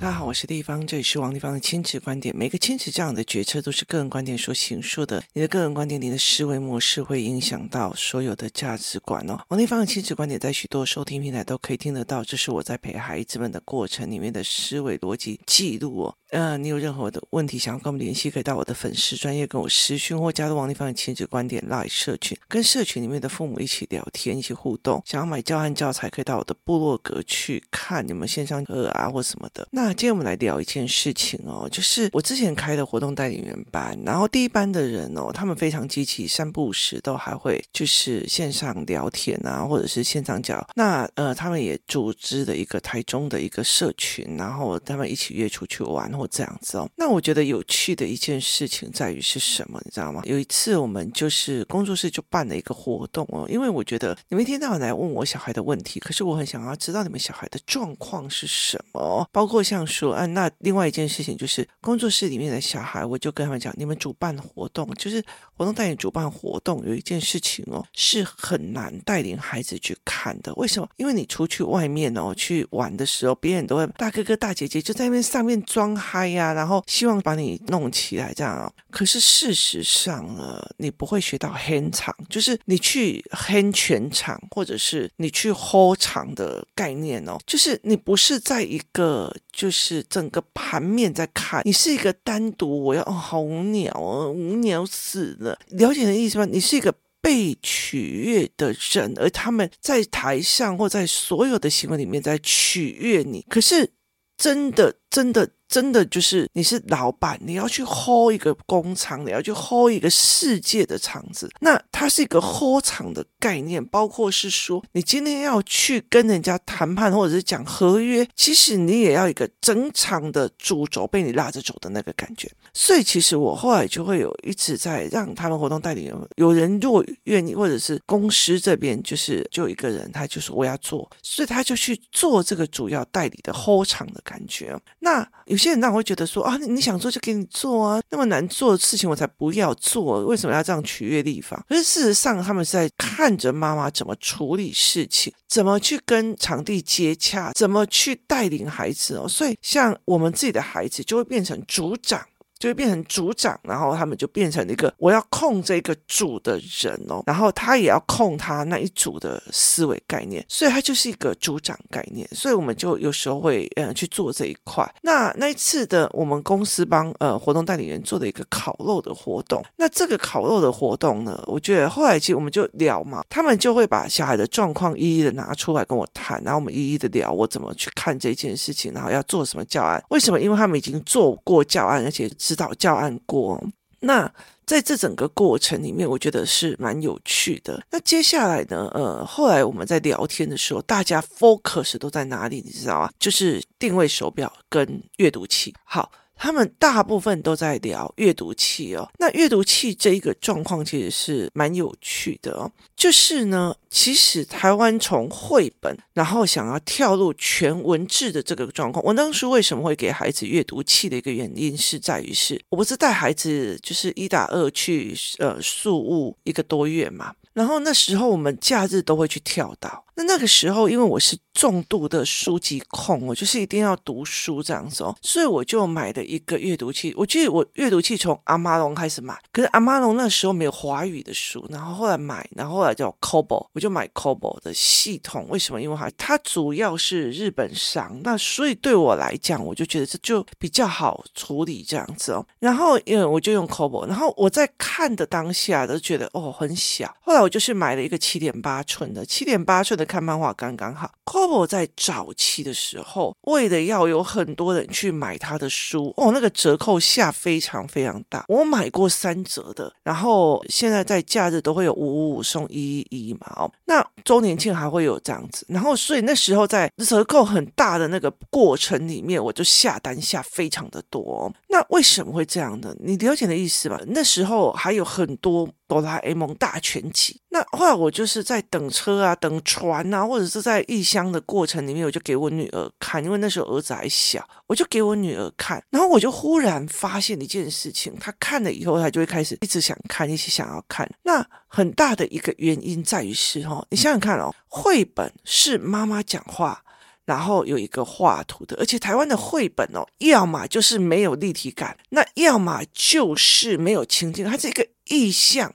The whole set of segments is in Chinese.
大家好，我是丽芳，这里是王丽芳的亲子观点。每个亲子这样的决策都是个人观点所形塑的。你的个人观点，你的思维模式会影响到所有的价值观哦。王丽芳的亲子观点在许多收听平台都可以听得到，这是我在陪孩子们的过程里面的思维逻辑记录哦。呃，你有任何的问题想要跟我们联系，可以到我的粉丝专业跟我私讯，或加入王丽芳的亲子观点 Live 社群，跟社群里面的父母一起聊天，一起互动。想要买教案教材，可以到我的部落格去看你们线上课啊或什么的。那今天我们来聊一件事情哦，就是我之前开的活动带领员班，然后第一班的人哦，他们非常积极，三不五时都还会就是线上聊天啊，或者是线上教。那呃，他们也组织了一个台中的一个社群，然后他们一起约出去玩。我这样子哦，那我觉得有趣的一件事情在于是什么，你知道吗？有一次我们就是工作室就办了一个活动哦，因为我觉得你们一天到晚来问我小孩的问题，可是我很想要知道你们小孩的状况是什么，包括像说啊，那另外一件事情就是工作室里面的小孩，我就跟他们讲，你们主办活动就是活动带领主办活动，有一件事情哦是很难带领孩子去看的，为什么？因为你出去外面哦去玩的时候，别人都会大哥哥大姐姐就在那边上面装嗨呀，然后希望把你弄起来这样啊。可是事实上呢，你不会学到 hand 场，就是你去 hand 全场，或者是你去 hold 场的概念哦，就是你不是在一个就是整个盘面在看，你是一个单独我要哦，好无聊哦，无聊死了。了解的意思吗？你是一个。被取悦的人，而他们在台上或在所有的行为里面在取悦你，可是真的，真的。真的就是你是老板，你要去 hold 一个工厂，你要去 hold 一个世界的厂子。那它是一个 hold 厂的概念，包括是说你今天要去跟人家谈判，或者是讲合约，其实你也要一个整场的主轴被你拉着走的那个感觉。所以其实我后来就会有一直在让他们活动代理人，有人如果愿意，或者是公司这边就是就一个人，他就说我要做，所以他就去做这个主要代理的 hold 场的感觉。那有。有些人让我会觉得说啊，你想做就给你做啊，那么难做的事情我才不要做，为什么要这样取悦地方？可是事实上，他们是在看着妈妈怎么处理事情，怎么去跟场地接洽，怎么去带领孩子哦。所以，像我们自己的孩子就会变成组长。就会变成组长，然后他们就变成一个我要控这个组的人哦，然后他也要控他那一组的思维概念，所以他就是一个组长概念，所以我们就有时候会嗯去做这一块。那那一次的我们公司帮呃活动代理人做的一个烤肉的活动，那这个烤肉的活动呢，我觉得后来其实我们就聊嘛，他们就会把小孩的状况一一的拿出来跟我谈，然后我们一一的聊我怎么去看这件事情，然后要做什么教案，为什么？因为他们已经做过教案，而且。指导教案过，那在这整个过程里面，我觉得是蛮有趣的。那接下来呢？呃，后来我们在聊天的时候，大家 focus 都在哪里？你知道吗？就是定位手表跟阅读器。好。他们大部分都在聊阅读器哦，那阅读器这一个状况其实是蛮有趣的哦。就是呢，其实台湾从绘本，然后想要跳入全文字的这个状况，我当时为什么会给孩子阅读器的一个原因是在于是，我不是带孩子就是一打二去呃宿雾一个多月嘛。然后那时候我们假日都会去跳岛。那那个时候，因为我是重度的书籍控，我就是一定要读书这样子哦，所以我就买了一个阅读器。我记得我阅读器从阿玛龙开始买，可是阿玛龙那时候没有华语的书，然后后来买，然后后来叫 Kobo，我就买 Kobo 的系统。为什么？因为它它主要是日本商，那所以对我来讲，我就觉得这就比较好处理这样子哦。然后因为我就用 Kobo，然后我在看的当下都觉得哦很小，后来我就是买了一个七点八寸的，七点八寸的。看漫画刚刚好。Kobo 在早期的时候，为了要有很多人去买他的书，哦，那个折扣下非常非常大。我买过三折的，然后现在在假日都会有五五五送一一一嘛，哦，那周年庆还会有这样子。然后所以那时候在折扣很大的那个过程里面，我就下单下非常的多。那为什么会这样呢？你了解的意思吧？那时候还有很多哆啦 A 梦大全集。那后来我就是在等车啊，等船啊，或者是在异乡的过程里面，我就给我女儿看，因为那时候儿子还小，我就给我女儿看。然后我就忽然发现一件事情，她看了以后，她就会开始一直想看，一直想要看。那很大的一个原因在于是，哦，你想想看哦，绘本是妈妈讲话。然后有一个画图的，而且台湾的绘本哦，要么就是没有立体感，那要么就是没有情境，它是一个意象。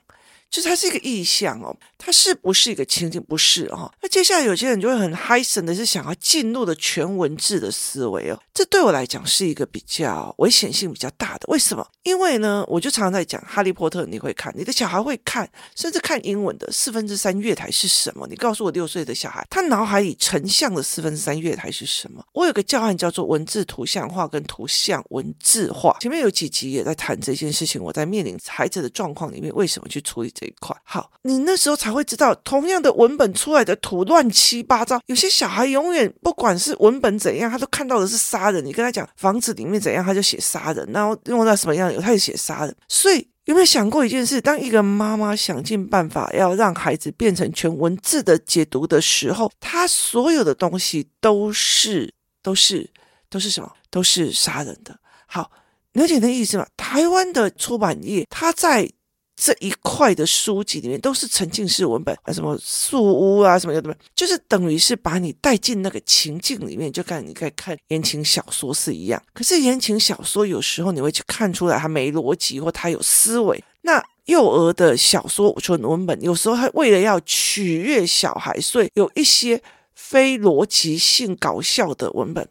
就是它是一个意象哦，它是不是一个情景？不是哦。那接下来有些人就会很嗨神的是想要进入的全文字的思维哦，这对我来讲是一个比较危险性比较大的。为什么？因为呢，我就常常在讲《哈利波特》，你会看，你的小孩会看，甚至看英文的四分之三月台是什么？你告诉我六岁的小孩，他脑海里成像的四分之三月台是什么？我有个教案叫做文字图像化跟图像文字化，前面有几集也在谈这件事情。我在面临孩子的状况里面，为什么去处理？这一块好，你那时候才会知道，同样的文本出来的图乱七八糟。有些小孩永远不管是文本怎样，他都看到的是杀人。你跟他讲房子里面怎样，他就写杀人，然后用到什么样，他就写杀人。所以有没有想过一件事？当一个妈妈想尽办法要让孩子变成全文字的解读的时候，他所有的东西都是都是都是什么？都是杀人的。好，了解那意思吗？台湾的出版业，他在。这一块的书籍里面都是沉浸式文本啊，什么树屋啊，什么的，就是等于是把你带进那个情境里面，就看你可以看言情小说是一样。可是言情小说有时候你会去看出来它没逻辑或它有思维。那幼儿的小说纯文本有时候它为了要取悦小孩，所以有一些非逻辑性搞笑的文本。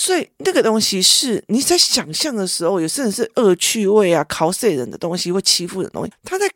所以那个东西是你在想象的时候，有甚至是恶趣味啊、考碎人的东西，会欺负人的东西。他在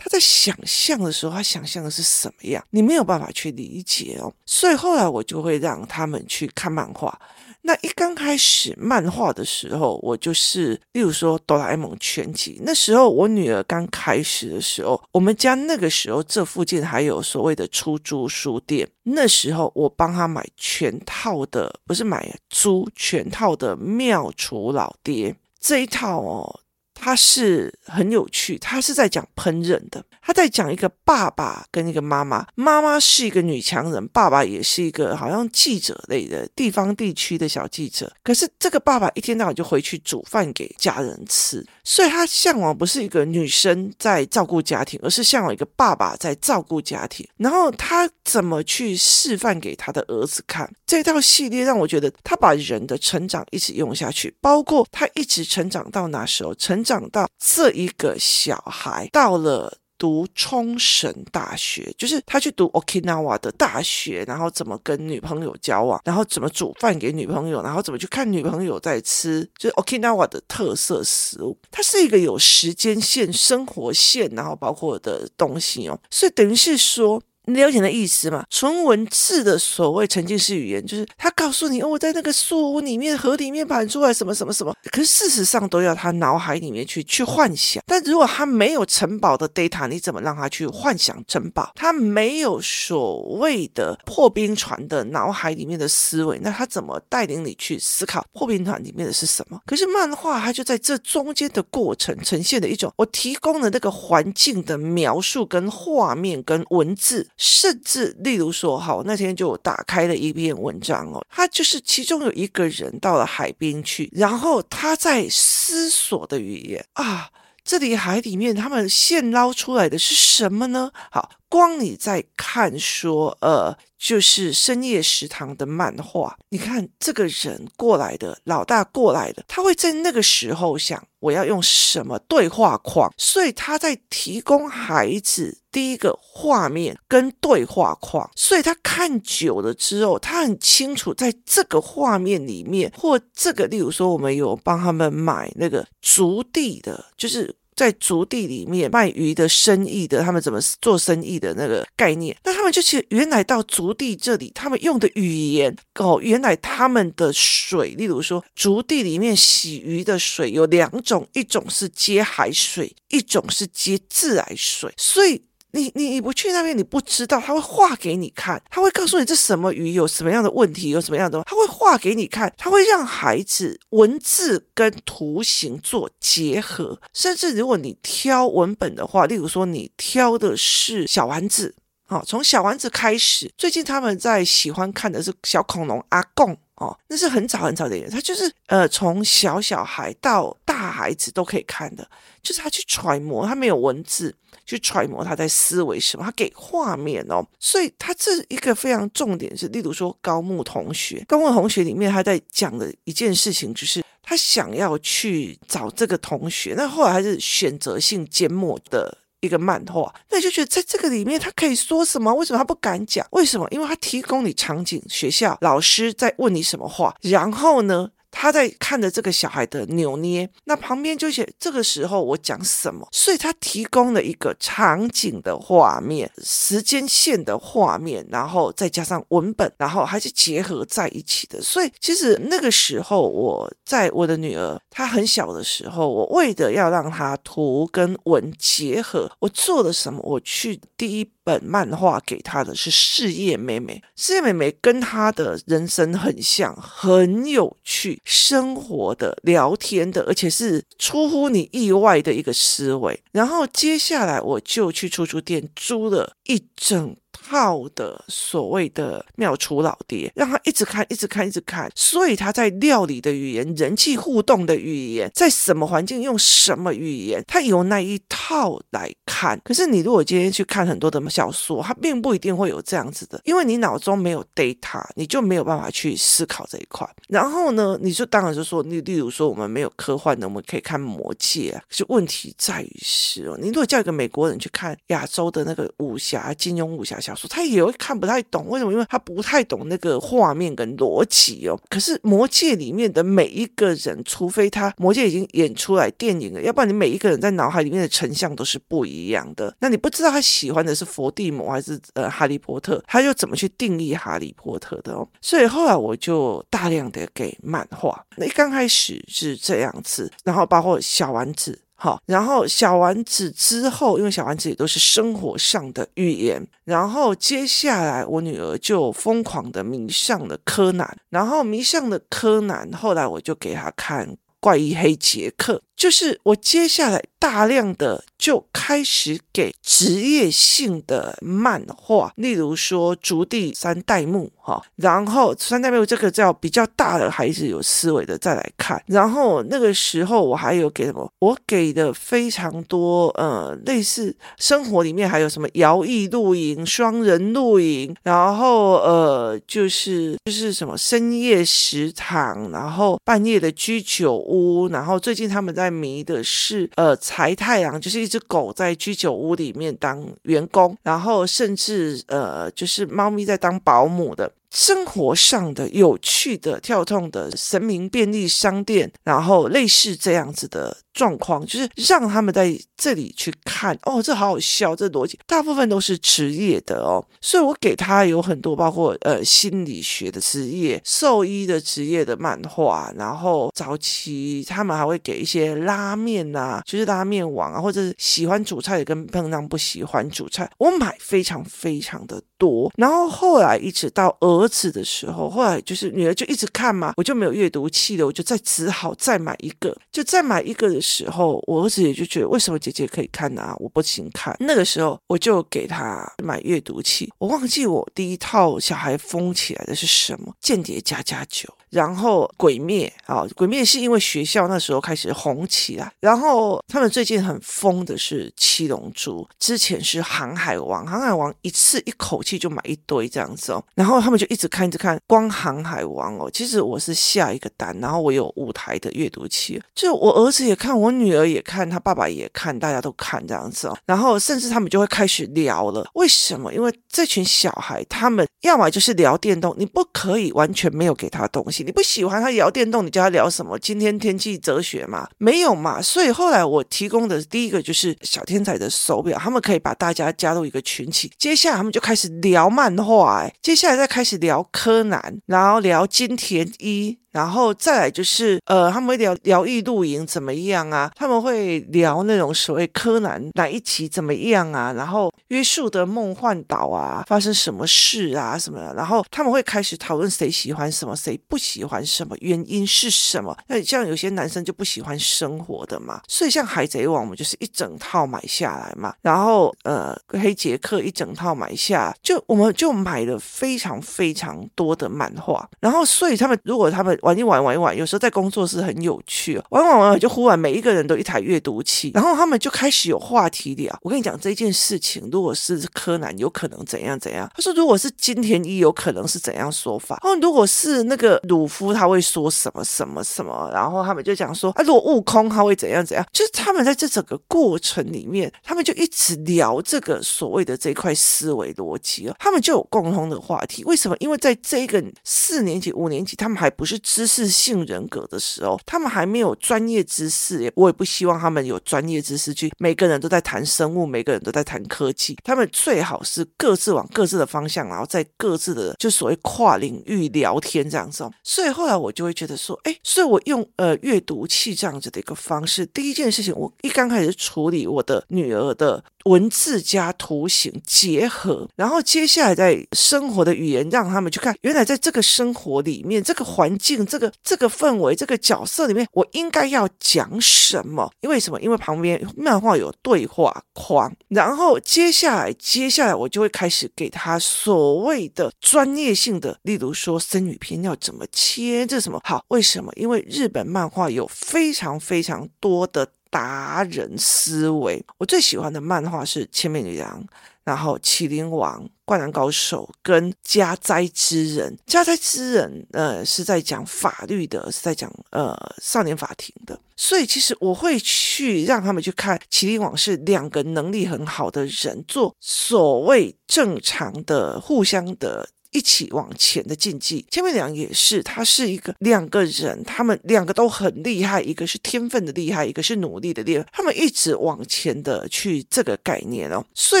他在想象的时候，他想象的是什么样？你没有办法去理解哦。所以后来我就会让他们去看漫画。那一刚开始漫画的时候，我就是，例如说哆啦 A 梦全集。那时候我女儿刚开始的时候，我们家那个时候这附近还有所谓的出租书店。那时候我帮她买全套的，不是买租全套的《妙厨老爹》这一套哦。他是很有趣，他是在讲烹饪的，他在讲一个爸爸跟一个妈妈，妈妈是一个女强人，爸爸也是一个好像记者类的地方地区的小记者。可是这个爸爸一天到晚就回去煮饭给家人吃，所以他向往不是一个女生在照顾家庭，而是向往一个爸爸在照顾家庭。然后他怎么去示范给他的儿子看？这套系列让我觉得他把人的成长一直用下去，包括他一直成长到哪时候成。长到这一个小孩到了读冲绳大学，就是他去读 Okinawa 的大学，然后怎么跟女朋友交往，然后怎么煮饭给女朋友，然后怎么去看女朋友在吃，就是 Okinawa 的特色食物。它是一个有时间线、生活线，然后包括的东西哦，所以等于是说。你了解的意思吗？纯文字的所谓沉浸式语言，就是他告诉你，哦，我在那个树屋里面、河里面盘出来什么什么什么。可是事实上都要他脑海里面去去幻想。但如果他没有城堡的 data，你怎么让他去幻想城堡？他没有所谓的破冰船的脑海里面的思维，那他怎么带领你去思考破冰船里面的是什么？可是漫画它就在这中间的过程呈现的一种，我提供的那个环境的描述跟画面跟文字。甚至，例如说，哈，那天就打开了一篇文章哦，他就是其中有一个人到了海边去，然后他在思索的语言啊，这里海里面他们现捞出来的是什么呢？好。光你在看说，呃，就是深夜食堂的漫画，你看这个人过来的，老大过来的，他会在那个时候想，我要用什么对话框，所以他在提供孩子第一个画面跟对话框，所以他看久了之后，他很清楚在这个画面里面，或这个，例如说，我们有帮他们买那个筑地的，就是。在竹地里面卖鱼的生意的，他们怎么做生意的那个概念？那他们就其实原来到竹地这里，他们用的语言哦，原来他们的水，例如说竹地里面洗鱼的水有两种，一种是接海水，一种是接自来水，所以。你你你不去那边，你不知道，他会画给你看，他会告诉你这什么鱼有什么样的问题，有什么样的，他会画给你看，他会让孩子文字跟图形做结合，甚至如果你挑文本的话，例如说你挑的是小丸子，好，从小丸子开始，最近他们在喜欢看的是小恐龙阿贡。哦，那是很早很早的人，他就是呃，从小小孩到大孩子都可以看的，就是他去揣摩，他没有文字去揣摩他在思维什么，他给画面哦，所以他这一个非常重点是，例如说高木同学，高木同学里面他在讲的一件事情就是。他想要去找这个同学，那后来还是选择性缄默的一个漫画，那你就觉得在这个里面他可以说什么？为什么他不敢讲？为什么？因为他提供你场景，学校老师在问你什么话，然后呢？他在看着这个小孩的扭捏，那旁边就写这个时候我讲什么，所以他提供了一个场景的画面、时间线的画面，然后再加上文本，然后还是结合在一起的。所以其实那个时候我在我的女儿她很小的时候，我为的要让她图跟文结合，我做了什么？我去第一。本漫画给她的是事业妹妹，事业妹妹跟她的人生很像，很有趣，生活的、聊天的，而且是出乎你意外的一个思维。然后接下来我就去出租店租了一整。套的所谓的妙厨老爹，让他一直看，一直看，一直看。所以他在料理的语言、人际互动的语言，在什么环境用什么语言，他有那一套来看。可是你如果今天去看很多的小说，他并不一定会有这样子的，因为你脑中没有 data，你就没有办法去思考这一块。然后呢，你就当然就说，你例如说我们没有科幻的，我们可以看《魔戒》啊。可是问题在于是哦，你如果叫一个美国人去看亚洲的那个武侠、金庸武侠小他也会看不太懂，为什么？因为他不太懂那个画面跟逻辑哦。可是《魔戒》里面的每一个人，除非他《魔戒》已经演出来电影了，要不然你每一个人在脑海里面的成像都是不一样的。那你不知道他喜欢的是佛地魔还是呃哈利波特，他又怎么去定义哈利波特的哦？所以后来我就大量的给漫画。那一刚开始是这样子，然后包括小丸子。好，然后小丸子之后，因为小丸子也都是生活上的寓言，然后接下来我女儿就疯狂的迷上了柯南，然后迷上了柯南，后来我就给她看怪医黑杰克。就是我接下来大量的就开始给职业性的漫画，例如说竹地三代目哈，然后三代目这个叫比较大的孩子有思维的再来看，然后那个时候我还有给什么？我给的非常多，呃，类似生活里面还有什么摇曳露营、双人露营，然后呃，就是就是什么深夜食堂，然后半夜的居酒屋，然后最近他们在。迷的是呃，柴太郎就是一只狗在居酒屋里面当员工，然后甚至呃，就是猫咪在当保姆的。生活上的有趣的、跳动的神明便利商店，然后类似这样子的状况，就是让他们在这里去看哦，这好好笑，这逻辑。大部分都是职业的哦，所以我给他有很多包括呃心理学的职业、兽医的职业的漫画，然后早期他们还会给一些拉面啊，就是拉面王啊，或者是喜欢煮菜的跟碰上不喜欢煮菜，我买非常非常的多，然后后来一直到儿子的时候，后来就是女儿就一直看嘛，我就没有阅读器了，我就再只好再买一个，就再买一个时候，我儿子也就觉得为什么姐姐可以看啊，我不行看。那个时候我就给他买阅读器，我忘记我第一套小孩封起来的是什么，《间谍加加九》。然后鬼灭啊，鬼灭是因为学校那时候开始红起来。然后他们最近很疯的是七龙珠，之前是航海王，航海王一次一口气就买一堆这样子哦。然后他们就一直看一直看，光航海王哦。其实我是下一个单，然后我有五台的阅读器，就我儿子也看，我女儿也看，他爸爸也看，大家都看这样子哦。然后甚至他们就会开始聊了，为什么？因为这群小孩他们要么就是聊电动，你不可以完全没有给他东西。你不喜欢他聊电动，你叫他聊什么？今天天气哲学嘛？没有嘛？所以后来我提供的第一个就是小天才的手表，他们可以把大家加入一个群体。接下来他们就开始聊漫画，哎，接下来再开始聊柯南，然后聊金田一。然后再来就是呃，他们会聊聊异露营怎么样啊？他们会聊那种所谓柯南哪一集怎么样啊？然后约束的梦幻岛啊，发生什么事啊什么的？然后他们会开始讨论谁喜欢什么，谁不喜欢什么，原因是什么？那像有些男生就不喜欢生活的嘛，所以像海贼王，我们就是一整套买下来嘛。然后呃，黑杰克一整套买下，就我们就买了非常非常多的漫画。然后所以他们如果他们玩一玩玩一玩，有时候在工作室很有趣，玩玩玩就忽然每一个人都一台阅读器，然后他们就开始有话题聊。我跟你讲这件事情，如果是柯南，有可能怎样怎样？他说如果是金田一，有可能是怎样说法？然后如果是那个鲁夫，他会说什么什么什么？然后他们就讲说啊，如果悟空他会怎样怎样？就是他们在这整个过程里面，他们就一直聊这个所谓的这块思维逻辑哦，他们就有共同的话题。为什么？因为在这个四年级、五年级，他们还不是知识性人格的时候，他们还没有专业知识，我也不希望他们有专业知识去。每个人都在谈生物，每个人都在谈科技，他们最好是各自往各自的方向，然后在各自的就所谓跨领域聊天这样子。所以后来我就会觉得说，哎，所以我用呃阅读器这样子的一个方式，第一件事情，我一刚开始处理我的女儿的。文字加图形结合，然后接下来在生活的语言让他们去看，原来在这个生活里面，这个环境、这个这个氛围、这个角色里面，我应该要讲什么？因为什么？因为旁边漫画有对话框，然后接下来接下来我就会开始给他所谓的专业性的，例如说生语篇要怎么切，这什么？好，为什么？因为日本漫画有非常非常多的。达人思维，我最喜欢的漫画是《千面女郎》，然后《麒麟王》、《灌篮高手》跟《家灾之人》。《家灾之人》呃是在讲法律的，是在讲呃少年法庭的，所以其实我会去让他们去看《麒麟王》，是两个能力很好的人做所谓正常的互相的。一起往前的竞技，千面娘也是，他是一个两个人，他们两个都很厉害，一个是天分的厉害，一个是努力的厉害，他们一直往前的去这个概念哦，所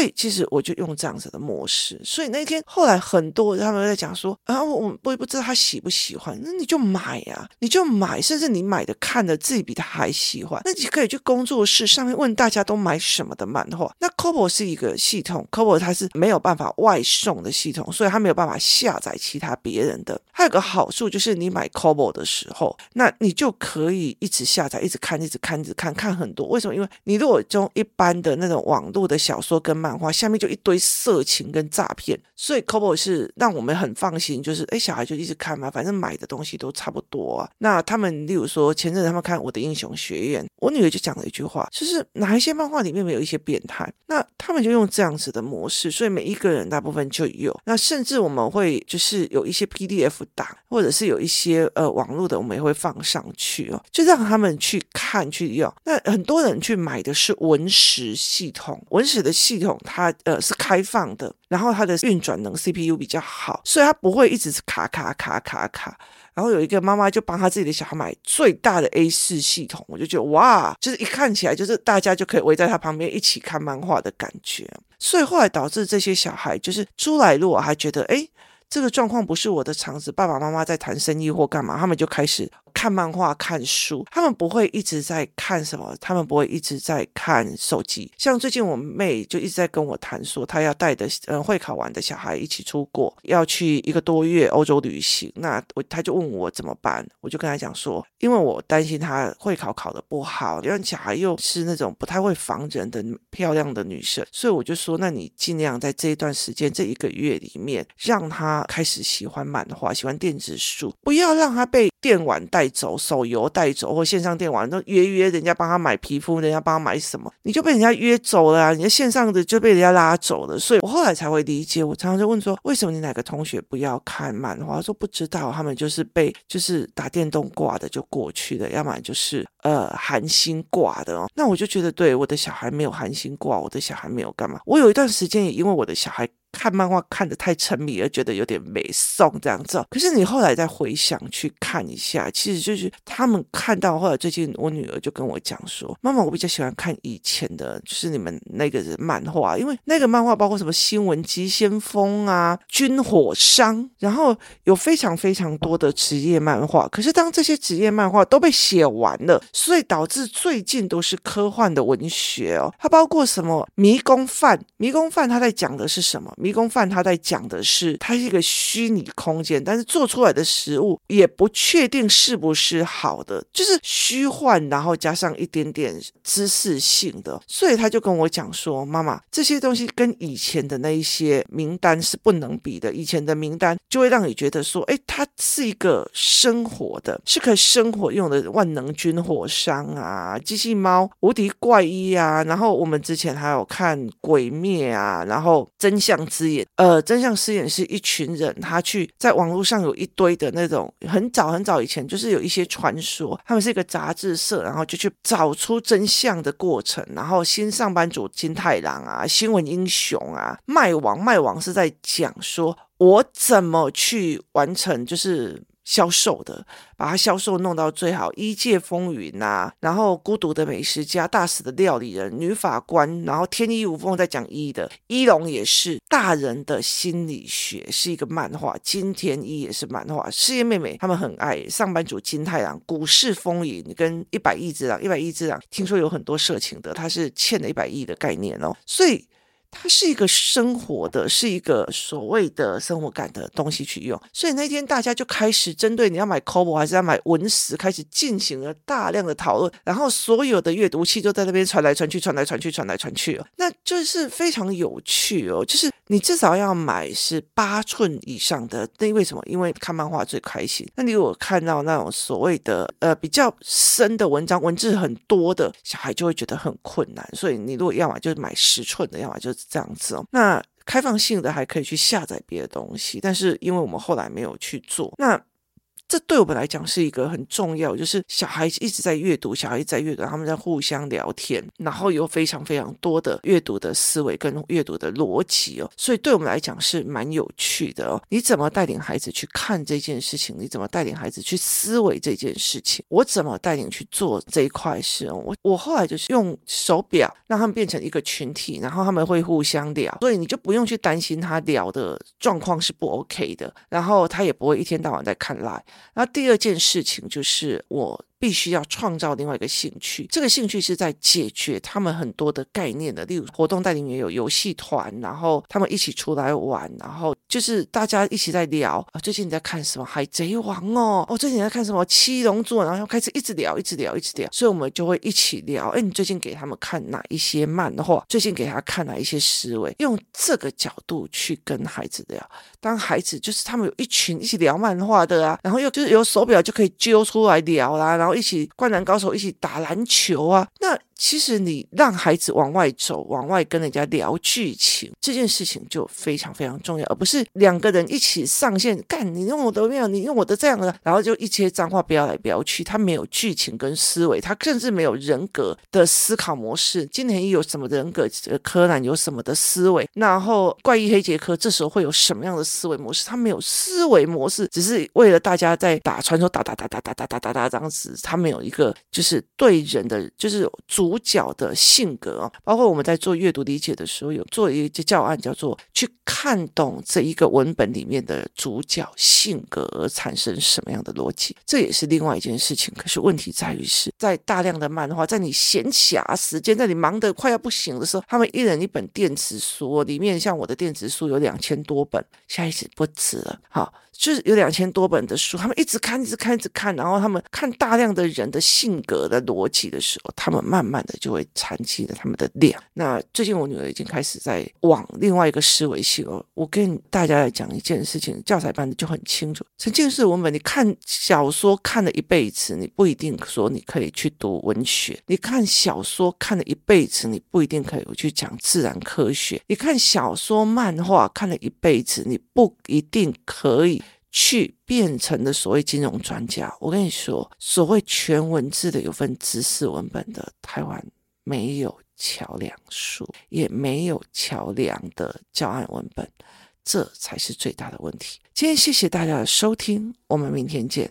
以其实我就用这样子的模式，所以那天后来很多他们在讲说啊，我我也不知道他喜不喜欢，那你就买呀、啊，你就买，甚至你买的看的自己比他还喜欢，那你可以去工作室上面问大家都买什么的漫画。那 Kobo 是一个系统，Kobo 它是没有办法外送的系统，所以它没有办法。下载其他别人的，还有个好处就是你买 Kobo 的时候，那你就可以一直下载，一直看，一直看，一直看，看很多。为什么？因为你如果用一般的那种网络的小说跟漫画，下面就一堆色情跟诈骗，所以 Kobo 是让我们很放心，就是哎，小孩就一直看嘛，反正买的东西都差不多啊。那他们例如说前阵子他们看《我的英雄学院》，我女儿就讲了一句话，就是哪一些漫画里面没有一些变态？那他们就用这样子的模式，所以每一个人大部分就有。那甚至我们会就是有一些 PDF 档，或者是有一些呃网络的，我们也会放上去哦，就让他们去看去用。那很多人去买的是文石系统，文石的系统它呃是开放的，然后它的运转能 CPU 比较好，所以它不会一直是卡卡卡卡卡。然后有一个妈妈就帮她自己的小孩买最大的 A 四系统，我就觉得哇，就是一看起来就是大家就可以围在他旁边一起看漫画的感觉。所以后来导致这些小孩就是出来，如果还觉得哎，这个状况不是我的场子，爸爸妈妈在谈生意或干嘛，他们就开始。看漫画、看书，他们不会一直在看什么，他们不会一直在看手机。像最近我妹就一直在跟我谈说，她要带的嗯会考完的小孩一起出国，要去一个多月欧洲旅行。那我她就问我怎么办，我就跟她讲说，因为我担心她会考考得不好，因为小孩又是那种不太会防人的漂亮的女生，所以我就说，那你尽量在这一段时间这一个月里面，让她开始喜欢漫画，喜欢电子书，不要让他被电玩带。走手游带走或线上电玩都约约人家帮他买皮肤，人家帮他买什么，你就被人家约走了啊！你的线上的就被人家拉走了，所以我后来才会理解。我常常就问说，为什么你哪个同学不要看漫画？他说不知道，他们就是被就是打电动挂的就过去了，要不然就是呃寒心挂的哦。那我就觉得，对我的小孩没有寒心挂，我的小孩没有干嘛。我有一段时间也因为我的小孩看漫画看得太沉迷而觉得有点没送这样子。可是你后来再回想去看一下，其实就是他们看到后来最近我女儿就跟我讲说：“妈妈，我比较喜欢看以前的，就是你们那个漫画，因为那个漫画包括什么新闻急先锋啊、军火商，然后有非常非常多的职业漫画。可是当这些职业漫画都被写完了，所以导致最近都是科幻的文学哦。它包括什么迷宫饭？迷宫饭它在讲的是什么？迷宫饭他在讲的是它是一个虚拟空间，但是做出来的食物也不确定是不是好的，就是虚幻，然后加上一点点知识性的。所以他就跟我讲说：“妈妈，这些东西跟以前的那一些名单是不能比的。以前的名单就会让你觉得说，哎，它是一个生活的，是可以生活用的万能军火商啊，机器猫、无敌怪医啊。然后我们之前还有看《鬼灭》啊，然后真相之眼，呃，真相之眼是一群人，他去在网络上有一堆的那种很早很早以前，就是有一些传说，他们是一个杂志社，然后就去找出真相的过程，然后新上班族金太郎啊，新闻英雄啊，卖王卖王是在讲说我怎么去完成，就是。销售的，把它销售弄到最好，《医界风云》呐，然后《孤独的美食家》、《大使的料理人》、女法官，然后《天衣无缝》在讲医的，《一龙》也是大人的心理学，是一个漫画，《金田一》也是漫画，事业妹妹他们很爱上班族金太郎，《股市风云》跟一百亿之狼，一百亿之狼听说有很多色情的，他是欠了一百亿的概念哦，所以。它是一个生活的，是一个所谓的生活感的东西去用，所以那天大家就开始针对你要买 c o b o 还是要买文石，开始进行了大量的讨论，然后所有的阅读器都在那边传来传去，传来传去，传来传去哦，那就是非常有趣哦，就是你至少要买是八寸以上的，那为什么？因为看漫画最开心。那你如果看到那种所谓的呃比较深的文章，文字很多的小孩就会觉得很困难，所以你如果要么就是买十寸的，要么就是。这样子哦，那开放性的还可以去下载别的东西，但是因为我们后来没有去做，那。这对我们来讲是一个很重要，就是小孩一直在阅读，小孩子在阅读，他们在互相聊天，然后有非常非常多的阅读的思维跟阅读的逻辑哦，所以对我们来讲是蛮有趣的哦。你怎么带领孩子去看这件事情？你怎么带领孩子去思维这件事情？我怎么带领去做这一块事？我我后来就是用手表让他们变成一个群体，然后他们会互相聊，所以你就不用去担心他聊的状况是不 OK 的，然后他也不会一天到晚在看 LINE。那第二件事情就是我。必须要创造另外一个兴趣，这个兴趣是在解决他们很多的概念的，例如活动带里面有游戏团，然后他们一起出来玩，然后就是大家一起在聊啊，最近你在看什么《海贼王》哦，哦，最近你在看什么《七龙珠》，然后开始一直聊，一直聊，一直聊，所以我们就会一起聊。哎，你最近给他们看哪一些漫画？最近给他看哪一些思维？用这个角度去跟孩子聊。当孩子就是他们有一群一起聊漫画的啊，然后又就是有手表就可以揪出来聊啦，然后。一起灌篮高手，一起打篮球啊！那。其实你让孩子往外走，往外跟人家聊剧情这件事情就非常非常重要，而不是两个人一起上线干，你用我的没有，你用我的这样的，然后就一些脏话飙来飙去，他没有剧情跟思维，他甚至没有人格的思考模式。金田一有什么人格？柯南有什么的思维？然后怪异黑杰克这时候会有什么样的思维模式？他没有思维模式，只是为了大家在打传说打打打打打打打打打这样子，他没有一个就是对人的就是主。主角的性格，包括我们在做阅读理解的时候，有做一个教案，叫做去看懂这一个文本里面的主角性格而产生什么样的逻辑，这也是另外一件事情。可是问题在于是在大量的漫画，在你闲暇时间，在你忙得快要不行的时候，他们一人一本电子书，里面像我的电子书有两千多本，下一次不止了，好。就是有两千多本的书，他们一直看，一直看，一直看，然后他们看大量的人的性格的逻辑的时候，他们慢慢的就会产生了他们的量。那最近我女儿已经开始在往另外一个思维性了。我跟大家来讲一件事情，教材班的就很清楚。沉浸式文本，你看小说看了一辈子，你不一定说你可以去读文学；你看小说看了一辈子，你不一定可以去讲自然科学；你看小说漫画看了一辈子，你不一定可以。去变成的所谓金融专家，我跟你说，所谓全文字的有份知识文本的，台湾没有桥梁书，也没有桥梁的教案文本，这才是最大的问题。今天谢谢大家的收听，我们明天见。